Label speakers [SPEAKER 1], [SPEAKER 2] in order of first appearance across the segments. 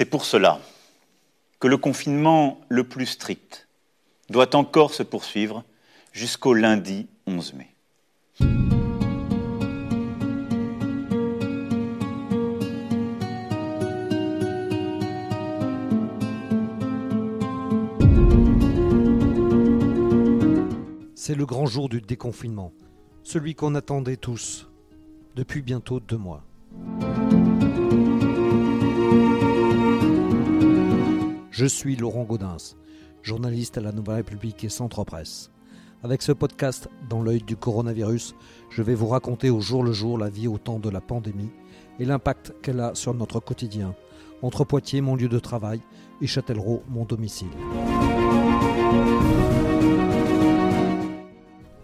[SPEAKER 1] C'est pour cela que le confinement le plus strict doit encore se poursuivre jusqu'au lundi 11 mai.
[SPEAKER 2] C'est le grand jour du déconfinement, celui qu'on attendait tous depuis bientôt deux mois. Je suis Laurent Gaudens, journaliste à la Nouvelle République et Centre Presse. Avec ce podcast, dans l'œil du coronavirus, je vais vous raconter au jour le jour la vie au temps de la pandémie et l'impact qu'elle a sur notre quotidien, entre Poitiers, mon lieu de travail, et Châtellerault, mon domicile.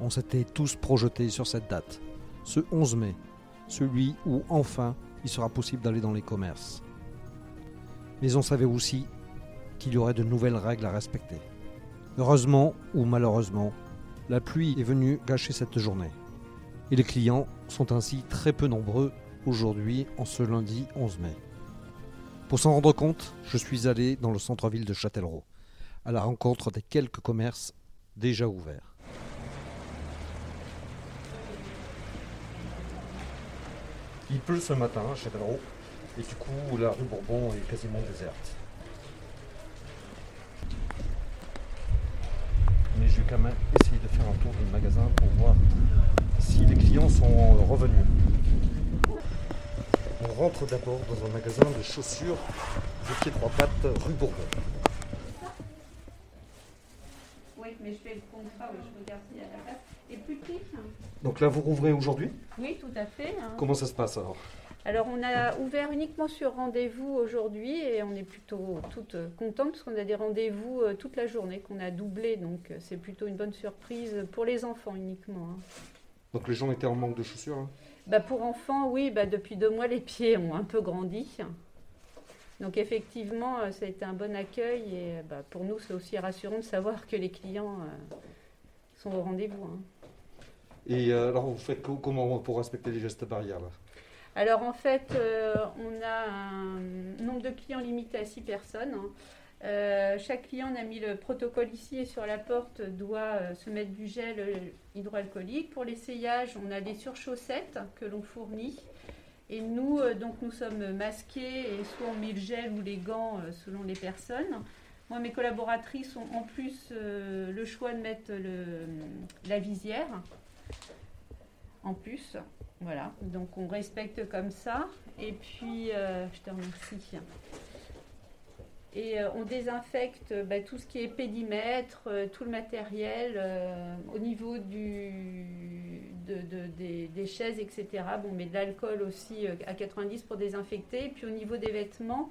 [SPEAKER 2] On s'était tous projetés sur cette date, ce 11 mai, celui où enfin il sera possible d'aller dans les commerces. Mais on savait aussi qu'il y aurait de nouvelles règles à respecter. Heureusement ou malheureusement, la pluie est venue gâcher cette journée. Et les clients sont ainsi très peu nombreux aujourd'hui en ce lundi 11 mai. Pour s'en rendre compte, je suis allé dans le centre-ville de Châtellerault, à la rencontre des quelques commerces déjà ouverts. Il pleut ce matin à Châtellerault, et du coup la rue Bourbon est quasiment déserte. Mais je vais quand même essayer de faire un tour du magasin pour voir si les clients sont revenus. On rentre d'abord dans un magasin de chaussures de pied trois pattes rue Bourbon.
[SPEAKER 3] Oui, mais je fais le contrat, je regarde s'il y a la place. Et plus petit hein.
[SPEAKER 2] Donc là vous rouvrez aujourd'hui?
[SPEAKER 3] Oui, tout à fait. hein.
[SPEAKER 2] Comment ça se passe alors?
[SPEAKER 3] Alors, on a ouvert uniquement sur rendez-vous aujourd'hui et on est plutôt toutes contentes parce qu'on a des rendez-vous euh, toute la journée qu'on a doublé. Donc, euh, c'est plutôt une bonne surprise pour les enfants uniquement. hein.
[SPEAKER 2] Donc les gens étaient en manque de chaussures hein?
[SPEAKER 3] Bah, pour enfants, oui, bah, depuis deux mois, les pieds ont un peu grandi. Donc, effectivement, euh, ça a été un bon accueil et bah, pour nous, c'est aussi rassurant de savoir que les clients euh, sont au rendez-vous. hein.
[SPEAKER 2] Et euh, alors vous faites co- comment pour respecter les gestes barrières là?
[SPEAKER 3] Alors en fait, euh, on a un nombre de clients limité à 6 personnes. hein. Euh, chaque client, a mis le protocole ici et sur la porte, doit euh, se mettre du gel hydroalcoolique. Pour l'essayage, on a des surchaussettes que l'on fournit. Et nous, donc, nous sommes masqués et soit on met le gel ou les gants selon les personnes. Moi, mes collaboratrices ont en plus le choix de mettre la visière. En plus, voilà, donc on respecte comme ça. Et puis, euh, je te remercie. Et euh, on désinfecte euh, bah, tout ce qui est pédimètre, tout le matériel au niveau des, chaises, etc. Bon, on met de l'alcool aussi à 90 pour désinfecter. Et puis au niveau des vêtements,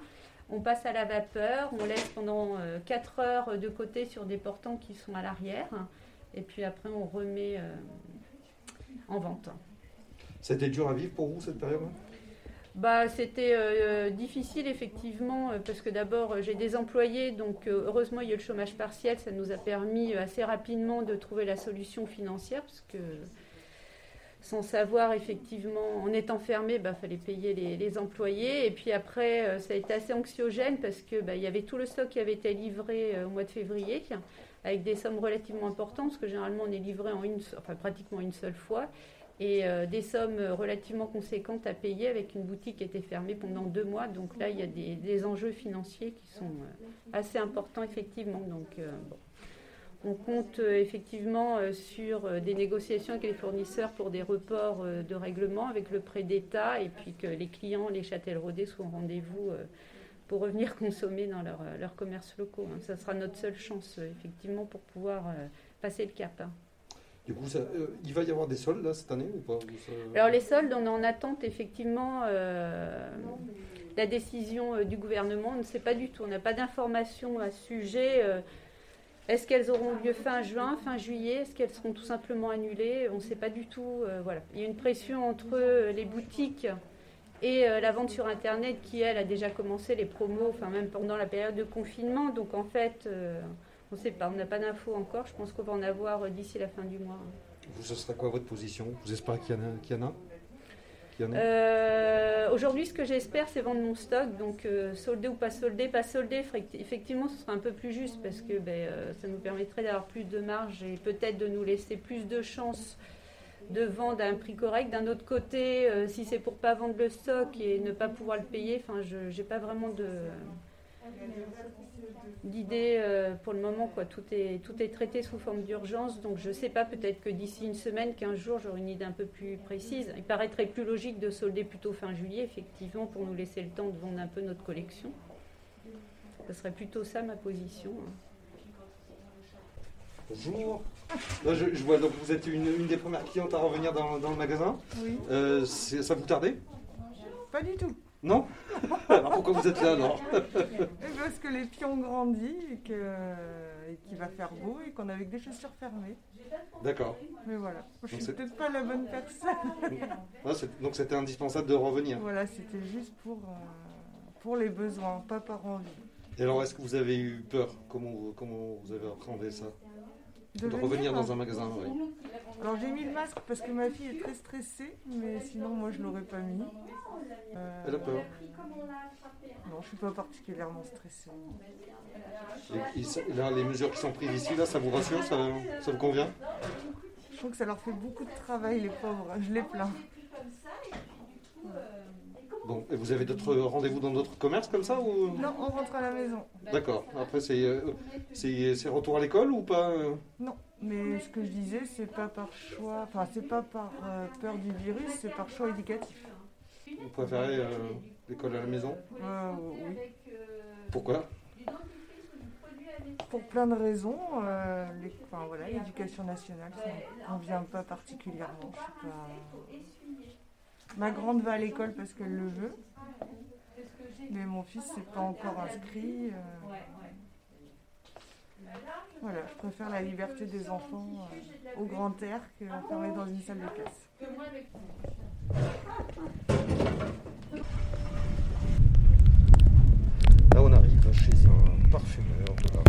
[SPEAKER 3] on passe à la vapeur, on laisse pendant 4 heures de côté sur des portants qui sont à l'arrière. Et puis après, on remet en vente.
[SPEAKER 2] C'était dur à vivre pour vous cette période
[SPEAKER 3] Bah, c'était euh, difficile effectivement euh, parce que d'abord euh, j'ai des employés donc euh, heureusement il y a eu le chômage partiel ça nous a permis euh, assez rapidement de trouver la solution financière parce que sans savoir effectivement en étant fermé bah fallait payer les, employés. Et puis après euh, ça a été assez anxiogène parce que bah, il y avait tout le stock qui avait été livré euh, au mois de février avec des sommes relativement importantes parce que généralement on est livré en une enfin pratiquement une seule fois et euh, des sommes relativement conséquentes à payer avec une boutique qui était fermée pendant deux mois. Donc là, il y a des, enjeux financiers qui sont euh, assez importants, effectivement. Donc, euh, bon. On compte euh, effectivement euh, sur euh, des négociations avec les fournisseurs pour des reports euh, de règlement avec le prêt d'État et puis que les clients, les châtelleraudais soient au rendez-vous euh, pour revenir consommer dans leurs euh, leurs commerces locaux. hein. Ça sera notre seule chance, euh, effectivement, pour pouvoir euh, passer le cap. hein.
[SPEAKER 2] Du coup, ça- euh, il va y avoir des soldes là cette année ou pas
[SPEAKER 3] Alors les soldes, on est en attente effectivement euh, la décision euh, du gouvernement. On ne sait pas du tout. On n'a pas d'informations à ce sujet. Euh, Est-ce qu'elles auront lieu fin juin, fin juillet? Est-ce qu'elles seront tout simplement annulées? On ne sait pas du tout. voilà. Il y a une pression entre les boutiques et la vente sur Internet qui, elle, a déjà commencé les promos, enfin même pendant la période de confinement. Donc en fait, sait pas. On n'a pas d'infos encore. Je pense qu'on va en avoir euh, d'ici la fin du mois.
[SPEAKER 2] Vous, ce sera quoi votre position? Vous espérez qu'il y en a, qu'il y en a?
[SPEAKER 3] Euh, Aujourd'hui, ce que j'espère, c'est vendre mon stock. Donc, euh, soldé ou pas soldé, pas soldé, effecti- effectivement, ce sera un peu plus juste parce que ben, euh, ça nous permettrait d'avoir plus de marge et peut-être de nous laisser plus de chances de vendre à un prix correct. D'un autre côté, si c'est pour pas vendre le stock et ne pas pouvoir le payer, enfin, je n'ai pas vraiment de d'idée euh, pour le moment. Quoi. Tout, est, tout est traité sous forme d'urgence. Donc je ne sais pas, peut-être que d'ici une semaine, 15 jours, j'aurai une idée un peu plus précise. Il paraîtrait plus logique de solder plutôt fin juillet, effectivement, pour nous laisser le temps de vendre un peu notre collection. Ce serait plutôt ça ma position. hein.
[SPEAKER 2] Bonjour. Là, je, je vois donc vous êtes une, une des premières clientes à revenir dans, dans le magasin.
[SPEAKER 4] Oui,
[SPEAKER 2] Euh, ça vous tardait?
[SPEAKER 4] Pas du tout.
[SPEAKER 2] Non Alors pourquoi vous êtes là alors
[SPEAKER 4] Et parce que les pieds ont grandi et qu'il va faire beau et qu'on avait que des chaussures fermées.
[SPEAKER 2] D'accord.
[SPEAKER 4] Mais voilà, je
[SPEAKER 2] Donc
[SPEAKER 4] suis peut-être pas la bonne personne.
[SPEAKER 2] Donc c'était indispensable de revenir.
[SPEAKER 4] Voilà, c'était juste pour, euh, pour les besoins, pas par envie.
[SPEAKER 2] Et alors est-ce que vous avez eu peur? Comment vous, comment vous avez appréhendé ça? De,
[SPEAKER 4] venir,
[SPEAKER 2] revenir dans un magasin oui.
[SPEAKER 4] Alors j'ai mis le masque parce que ma fille est très stressée, mais sinon moi je l'aurais pas mis. Euh,
[SPEAKER 2] Elle a peur.
[SPEAKER 4] Non, je suis pas particulièrement stressée.
[SPEAKER 2] Et- et ça- là, les mesures qui sont prises ici, là, ça vous rassure ça, ça vous convient?
[SPEAKER 4] Je trouve que ça leur fait beaucoup de travail, les pauvres. Je les plains.
[SPEAKER 2] Bon, et vous avez d'autres rendez-vous dans d'autres commerces comme ça ou...
[SPEAKER 4] Non, on rentre à la maison.
[SPEAKER 2] D'accord. Après, c'est euh, retour à l'école ou pas euh?
[SPEAKER 4] Non, mais ce que je disais, c'est pas par choix, enfin c'est pas par euh, peur du virus, c'est par choix éducatif.
[SPEAKER 2] Vous préférez euh, l'école à la maison?
[SPEAKER 4] Euh, oui,
[SPEAKER 2] Pourquoi?
[SPEAKER 4] Pour plein de raisons. euh, les- enfin, voilà, l'éducation nationale, ça ne convient pas particulièrement. Je suis pas- Ma grande va à l'école parce qu'elle le veut, mais mon fils n'est pas encore inscrit. euh. Voilà, je préfère la liberté des enfants euh, au grand air qu'enfermés dans une salle de classe.
[SPEAKER 2] Là, on arrive chez un parfumeur de la rue.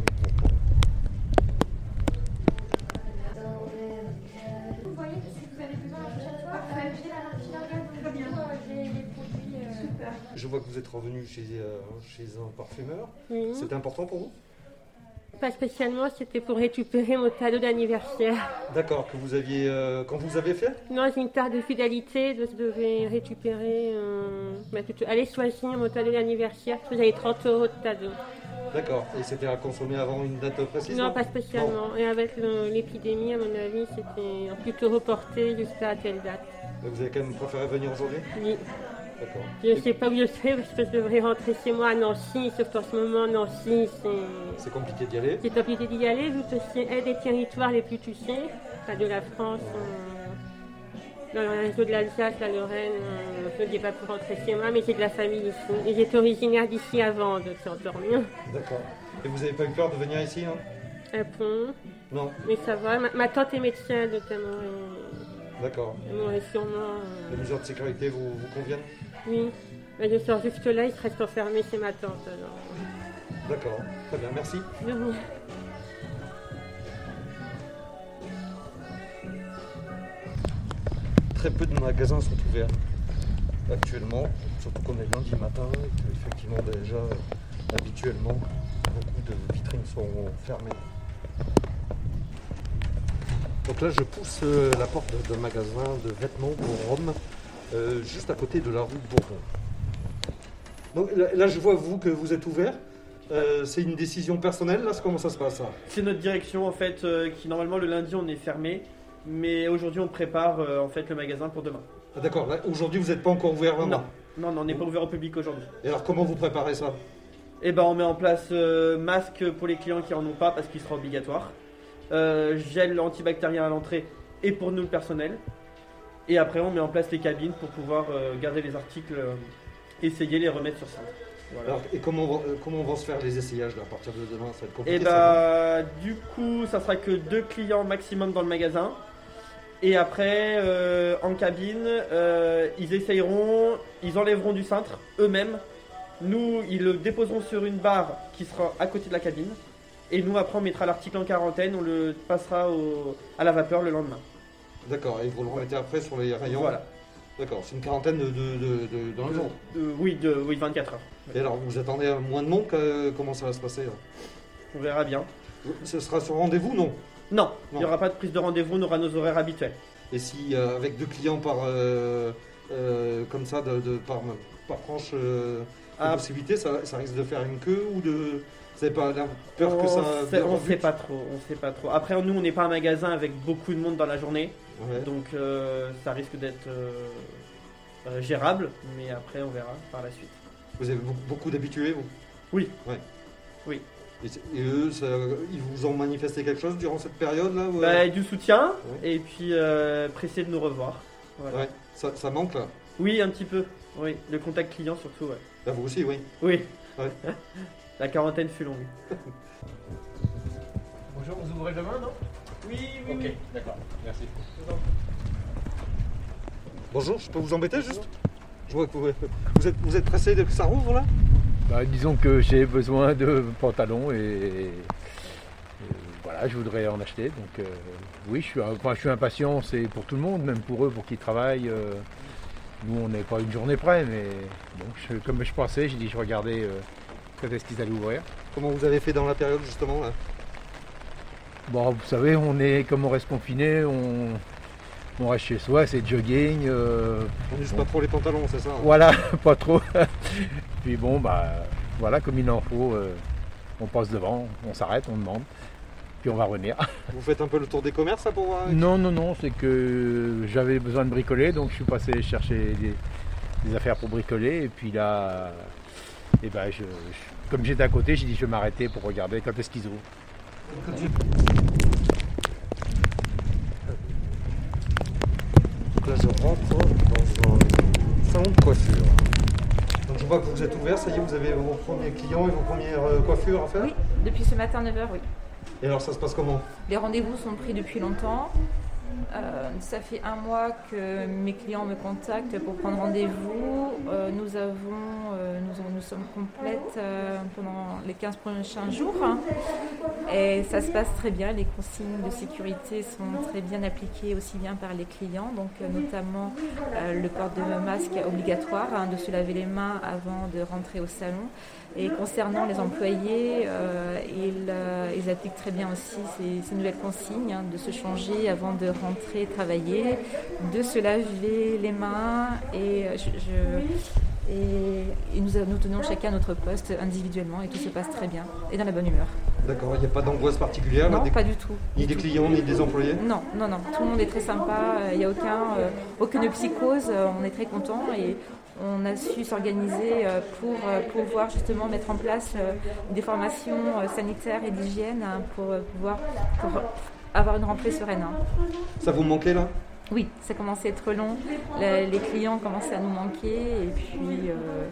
[SPEAKER 5] Vous voyez si vous avez besoin la prochaine fois, j'ai la les produits. euh,
[SPEAKER 2] Je vois que vous êtes revenu chez, euh, chez un parfumeur.
[SPEAKER 6] Oui.
[SPEAKER 2] C'était important pour vous?
[SPEAKER 6] Pas spécialement, c'était pour récupérer mon cadeau d'anniversaire.
[SPEAKER 2] D'accord, que vous aviez. euh, quand vous avez fait?
[SPEAKER 6] Non, j'ai une carte de fidélité, je devais récupérer, euh, bah, aller choisir mon cadeau d'anniversaire, parce que j'avais 30 euros de cadeau.
[SPEAKER 2] D'accord. Et c'était à consommer avant une date précise
[SPEAKER 6] Non, pas spécialement. Et avec l'épidémie, à mon avis, c'était plutôt reporté jusqu'à telle date.
[SPEAKER 2] Mais Vous avez quand même préféré venir aujourd'hui?
[SPEAKER 6] Oui.
[SPEAKER 2] D'accord.
[SPEAKER 6] Je ne sais pas où je serai, parce que je devrais rentrer chez moi à Nancy, sauf qu'en ce moment, Nancy, c'est...
[SPEAKER 2] C'est compliqué d'y aller.
[SPEAKER 6] C'est compliqué d'y aller, vu que c'est un des territoires les plus touchés, pas de la France, euh, dans le réseau de l'Alsace, la Lorraine. euh, je ne dis pas pour rentrer chez moi, mais j'ai de la famille ici. Et j'étais originaire d'ici avant, encore mieux.
[SPEAKER 2] D'accord. Et vous n'avez pas eu peur de venir ici hein
[SPEAKER 6] Un pont,
[SPEAKER 2] Non.
[SPEAKER 6] mais ça va. Ma, ma tante est médecin, notamment. Et,
[SPEAKER 2] D'accord.
[SPEAKER 6] elle m'aurait sûrement. euh,
[SPEAKER 2] Les mesures de sécurité vous, vous conviennent?
[SPEAKER 6] Oui. Mais je sors juste là, il reste enfermé chez ma tante. Alors.
[SPEAKER 2] D'accord. Très bien, merci.
[SPEAKER 6] De rien.
[SPEAKER 2] Peu de magasins sont ouverts actuellement, surtout qu'on est lundi matin et qu'effectivement déjà habituellement beaucoup de vitrines sont fermées. Donc là je pousse euh, la porte d'un magasin de vêtements pour Rome, euh, juste à côté de la rue de Bourbon. Donc là, je vois vous que vous êtes ouvert. Euh, c'est une décision personnelle là, comment ça se passe ça?
[SPEAKER 7] C'est notre direction en fait qui normalement le lundi on est fermé, mais aujourd'hui on prépare euh, en fait le magasin pour demain.
[SPEAKER 2] Ah, D'accord, là, aujourd'hui vous n'êtes pas encore ouvert vraiment.
[SPEAKER 7] Non, non, on n'est pas ouvert au public aujourd'hui.
[SPEAKER 2] Et alors comment vous préparez ça?
[SPEAKER 7] Et ben on met en place euh, masque pour les clients qui en ont pas parce qu'il sera obligatoire, euh, gel antibactérien à l'entrée et pour nous le personnel. Et après on met en place les cabines pour pouvoir euh, garder les articles, euh, essayer les remettre sur. Voilà.
[SPEAKER 2] Alors, et comment, va- euh, comment vont se faire les essayages là, à partir de demain? Ça va être compliqué.
[SPEAKER 7] Et
[SPEAKER 2] ça,
[SPEAKER 7] bah, du coup, ça sera que deux clients maximum dans le magasin. Et après, euh, en cabine, euh, ils essayeront, ils enlèveront du cintre eux-mêmes. Nous, ils le déposeront sur une barre qui sera à côté de la cabine. Et nous, après, on mettra l'article en quarantaine, on le passera au- à la vapeur le lendemain.
[SPEAKER 2] D'accord, et vous le remettez après sur les rayons
[SPEAKER 7] Voilà.
[SPEAKER 2] D'accord, c'est une quarantaine de, de, de- de- dans le jour.
[SPEAKER 7] Oui, de, oui, 24 heures.
[SPEAKER 2] Et alors, vous attendez à moins de monde que- Comment ça va se passer là?
[SPEAKER 7] On verra bien.
[SPEAKER 2] Ce sera sur rendez-vous, non?
[SPEAKER 7] Non, il n'y aura pas de prise de rendez-vous, on aura nos horaires habituels.
[SPEAKER 2] Et si euh, avec deux clients par euh, euh, comme ça, de, de- par, par tranche euh, de
[SPEAKER 7] Ah.
[SPEAKER 2] possibilité, ça, ça risque de faire une queue ou de. Vous n'avez pas la peur que
[SPEAKER 7] on
[SPEAKER 2] ça.
[SPEAKER 7] sait, on
[SPEAKER 2] rebute
[SPEAKER 7] sait pas trop, on sait pas trop. Après, nous, on n'est pas un magasin avec beaucoup de monde dans la journée,
[SPEAKER 2] Ouais.
[SPEAKER 7] donc euh, ça risque d'être euh, euh, gérable, mais après, on verra par la suite.
[SPEAKER 2] Vous avez beaucoup, beaucoup d'habitués, vous?
[SPEAKER 7] Oui.
[SPEAKER 2] Ouais.
[SPEAKER 7] Oui.
[SPEAKER 2] Et, eux, ça- ils vous ont manifesté quelque chose durant cette période-là
[SPEAKER 7] Bah, du soutien,
[SPEAKER 2] Ouais.
[SPEAKER 7] et puis euh, pressé de nous revoir. Voilà.
[SPEAKER 2] Ouais, ça, ça manque là.
[SPEAKER 7] Oui, un petit peu. Oui, le contact client surtout, ouais.
[SPEAKER 2] Là, vous aussi, oui.
[SPEAKER 7] Oui.
[SPEAKER 2] Ouais.
[SPEAKER 7] La quarantaine fut longue.
[SPEAKER 8] Bonjour, vous ouvrez demain, non?
[SPEAKER 7] Oui, oui,
[SPEAKER 8] Ok,
[SPEAKER 7] oui.
[SPEAKER 8] d'accord, merci.
[SPEAKER 2] Bonjour, je peux vous embêter juste? Je vois que vous, vous êtes, vous êtes pressé de que ça rouvre là?
[SPEAKER 8] Bah, disons que j'ai besoin de pantalons et, et voilà, je voudrais en acheter. Donc euh, oui, je suis, enfin, je suis impatient, c'est pour tout le monde, même pour eux, pour qu'ils travaillent. euh, nous, on n'est pas une journée près, mais bon, je- comme je pensais, j'ai dit je regardais euh, quand est-ce qu'ils allaient ouvrir.
[SPEAKER 2] Comment vous avez fait dans la période justement là?
[SPEAKER 8] Bon, vous savez, on est comme on reste confiné, on, on reste chez soi, c'est jogging. euh,
[SPEAKER 2] On n'use pas trop les pantalons, c'est ça? Hein
[SPEAKER 8] Voilà, pas trop. Puis bon, bah voilà, comme il en faut, euh, on passe devant, on s'arrête, on demande, puis on va revenir.
[SPEAKER 2] Vous faites un peu le tour des commerces là pour voir
[SPEAKER 8] Non, non, non, c'est que j'avais besoin de bricoler, donc je suis passé chercher des, des affaires pour bricoler, et puis là, et ben, je, je- comme j'étais à côté, j'ai dit je vais m'arrêter pour regarder quand est-ce qu'ils ouvrent.
[SPEAKER 2] Donc là, je rentre dans un salon de coiffure. Donc je vois que vous êtes ouvert, ça y est, vous avez vos premiers clients et vos premières euh, coiffures à faire
[SPEAKER 9] Oui, depuis ce matin 9h, oui.
[SPEAKER 2] Et alors ça se passe comment?
[SPEAKER 9] Les rendez-vous sont pris depuis longtemps. Euh, ça fait un mois que mes clients me contactent pour prendre rendez-vous. Euh, nous avons, euh, nous, sommes complètes pendant les 15 prochains jours. Et ça se passe très bien. Les consignes de sécurité sont très bien appliquées aussi bien par les clients, donc euh, notamment euh, le port de masque obligatoire, hein, de se laver les mains avant de rentrer au salon. Et concernant les employés, euh, ils, appliquent très bien aussi ces, nouvelles consignes hein, de se changer avant de rentrer travailler, de se laver les mains et, je- et, et nous, nous tenons chacun notre poste individuellement et tout se passe très bien et dans la bonne humeur.
[SPEAKER 2] D'accord, il n'y a pas d'angoisse particulière là,
[SPEAKER 9] Non,
[SPEAKER 2] des-
[SPEAKER 9] pas du tout.
[SPEAKER 2] Ni des
[SPEAKER 9] tout.
[SPEAKER 2] clients, ni des employés
[SPEAKER 9] Non, non, non. Tout le monde est très sympa. Il n'y a aucun, euh, aucune psychose. euh, On est très content et on a su s'organiser euh, pour euh, pouvoir justement mettre en place euh, des formations euh, sanitaires et d'hygiène hein, pour euh, pouvoir pour avoir une rentrée sereine. hein.
[SPEAKER 2] Ça vous manquait là?
[SPEAKER 9] Oui, ça commençait à être long. Les clients commençaient à nous manquer et puis, euh,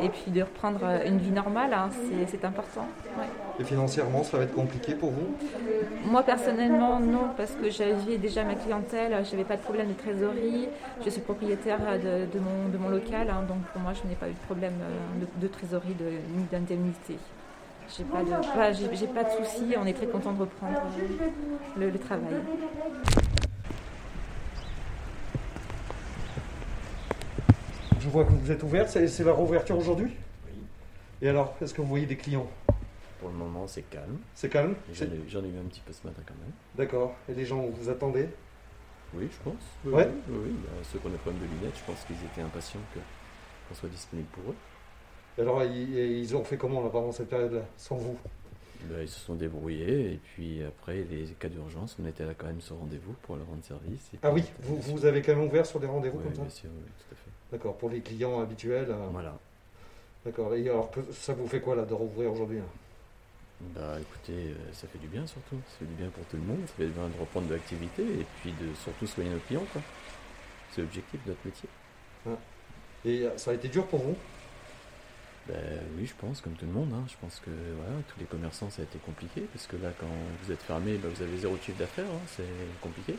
[SPEAKER 9] et puis de reprendre euh, une vie normale, hein, c'est- important. ouais.
[SPEAKER 2] Et financièrement, ça va être compliqué pour vous?
[SPEAKER 9] Moi personnellement non parce que j'avais déjà ma clientèle, je n'avais pas de problème de trésorerie, je suis propriétaire de, de mon, de mon local, hein, donc pour moi je n'ai pas eu de problème euh, de, de trésorerie ni d'indemnité. J'ai pas de, pas, de soucis, on est très content de reprendre le, le travail.
[SPEAKER 2] Vois que vous êtes ouvert, c'est la réouverture aujourd'hui?
[SPEAKER 10] Oui.
[SPEAKER 2] Et alors, est-ce que vous voyez des clients?
[SPEAKER 10] Pour le moment, c'est calme.
[SPEAKER 2] C'est calme?
[SPEAKER 10] J'en ai, ai eu un petit peu ce matin quand même.
[SPEAKER 2] D'accord. Et les gens, vous attendez?
[SPEAKER 10] Oui, je pense. Oui,
[SPEAKER 2] Ouais.
[SPEAKER 10] oui. Bah, ceux qui ont des problèmes de lunettes, je pense qu'ils étaient impatients qu'on soit disponible pour eux.
[SPEAKER 2] Et alors, ils, ils ont fait comment là, pendant cette période-là, sans vous?
[SPEAKER 10] Bah, ils se sont débrouillés et puis après, les cas d'urgence, on était là quand même sur rendez-vous pour leur rendre service.
[SPEAKER 2] Ah oui, vous, vous avez quand même ouvert sur des rendez-vous
[SPEAKER 10] Oui,
[SPEAKER 2] comme ça
[SPEAKER 10] bien sûr, oui, tout à fait.
[SPEAKER 2] D'accord, pour les clients habituels. euh,
[SPEAKER 10] Voilà.
[SPEAKER 2] D'accord. Et alors, ça vous fait quoi là de rouvrir aujourd'hui là
[SPEAKER 10] Bah écoutez, euh, ça fait du bien surtout. Ça fait du bien pour tout le monde. Ça fait du bien de reprendre de l'activité et puis de surtout soigner nos clients. quoi. C'est l'objectif de notre métier.
[SPEAKER 2] Et euh, ça a été dur pour vous?
[SPEAKER 10] Ben oui, je pense, comme tout le monde. hein. Je pense que voilà, tous les commerçants, ça a été compliqué, parce que là, quand vous êtes fermé, ben, vous avez zéro chiffre d'affaires, hein, c'est compliqué.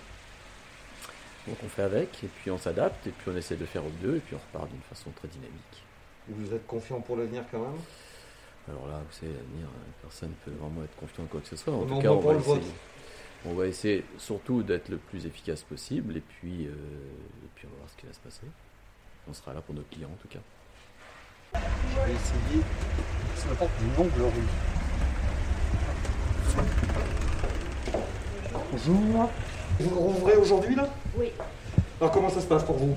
[SPEAKER 10] Donc on fait avec, et puis on s'adapte, et puis on essaie de faire au deux, et puis on repart d'une façon très dynamique.
[SPEAKER 2] Vous êtes confiant pour l'avenir quand même?
[SPEAKER 10] Alors là, vous savez, l'avenir, euh, personne ne peut vraiment être confiant en quoi que ce soit. En tout cas, on va, essayer, on va essayer surtout d'être le plus efficace possible, et puis, euh, et puis on va voir ce qui va se passer. on sera là pour nos clients en tout cas.
[SPEAKER 2] Je vais essayer. La porte d'une longue rue. Bonjour. Vous rouvrez aujourd'hui là?
[SPEAKER 11] Oui.
[SPEAKER 2] Alors comment ça se passe pour vous?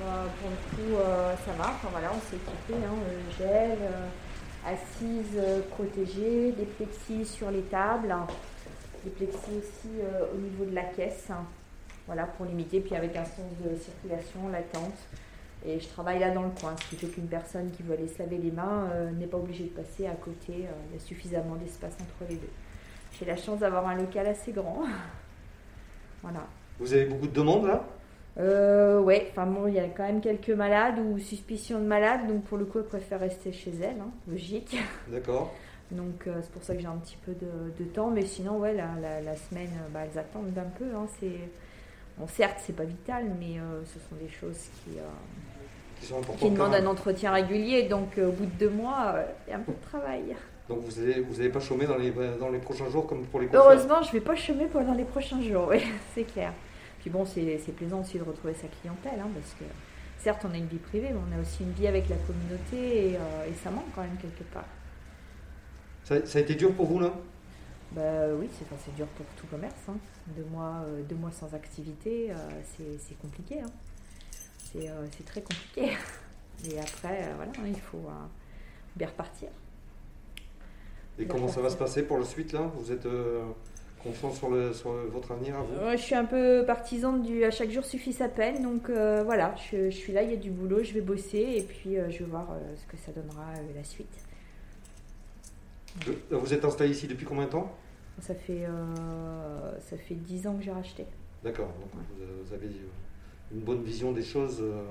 [SPEAKER 11] Bah, pour le coup, euh, ça va. Enfin, voilà, on s'est équipé. Hein, euh, gel, euh, assises euh, protégées, des plexis sur les tables, hein. des plexis aussi au niveau de la caisse. hein. Voilà, pour limiter. Puis avec un sens de circulation latente. Et je travaille là dans le coin, ce qui fait qu'une personne qui veut aller se laver les mains euh, n'est pas obligée de passer à côté. euh, il y a suffisamment d'espace entre les deux. J'ai la chance d'avoir un local assez grand. voilà.
[SPEAKER 2] Vous avez beaucoup de demandes là?
[SPEAKER 11] Euh, ouais, enfin bon, il y a quand même quelques malades ou suspicions de malades, donc pour le coup, elle préfère rester chez elle, hein, logique.
[SPEAKER 2] D'accord.
[SPEAKER 11] Donc euh, c'est pour ça que j'ai un petit peu de, de temps, mais sinon, ouais, la, la, la semaine, bah, elles attendent un peu. Hein, c'est... Bon, certes, c'est pas vital, mais euh, ce sont des choses qui, euh,
[SPEAKER 2] Qui sont
[SPEAKER 11] qui demandent un entretien régulier, donc euh, au bout de deux mois, euh, il y a un peu de travail.
[SPEAKER 2] Donc vous n'allez vous pas chômer dans les, dans les prochains jours comme pour les coiffeurs
[SPEAKER 11] Heureusement, je vais pas chômer pendant les prochains jours, oui, c'est clair. Puis bon, c'est plaisant aussi de retrouver sa clientèle, hein, parce que certes, on a une vie privée, mais on a aussi une vie avec la communauté, et, euh, et ça manque quand même quelque part.
[SPEAKER 2] ça, ça a été dur pour vous là
[SPEAKER 11] Bah oui, c'est enfin, dur pour tout commerce. hein. Deux, mois, euh, deux mois sans activité, euh, c'est c'est compliqué. hein. C'est euh, c'est très compliqué. Et après, euh, voilà, il faut euh, bien repartir.
[SPEAKER 2] Et comment ça va se passer pour la suite là? Vous êtes confiant sur, le, sur votre avenir à vous?
[SPEAKER 11] Ouais, je suis un peu partisane du à chaque jour suffit sa peine, donc voilà, je, je suis là, il y a du boulot, je vais bosser et puis je vais voir ce que ça donnera la suite.
[SPEAKER 2] Vous êtes installé ici depuis combien de temps?
[SPEAKER 11] Ça fait euh, ça fait 10 ans que j'ai racheté.
[SPEAKER 2] D'accord. Donc vous- vous avez une bonne vision des choses. euh,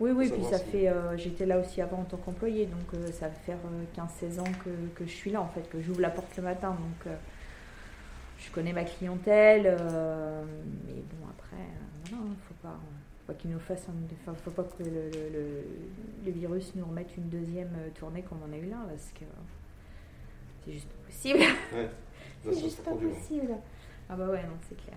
[SPEAKER 11] Oui, oui, puis ça
[SPEAKER 2] si-
[SPEAKER 11] fait. euh, J'étais là aussi avant en tant qu'employé, donc euh, ça va faire 15-16 ans que, que je suis là en fait, que j'ouvre la porte le matin. Donc je connais ma clientèle, mais bon, après, voilà, hein, faut pas. Faut qu'il nous fasse un- enfin, faut pas que le, le- le- le virus nous remette une deuxième tournée comme on a eu là, parce que c'est juste pas possible.
[SPEAKER 2] Ouais.
[SPEAKER 11] C'est juste pas possible. Ah bah ouais, non, c'est clair.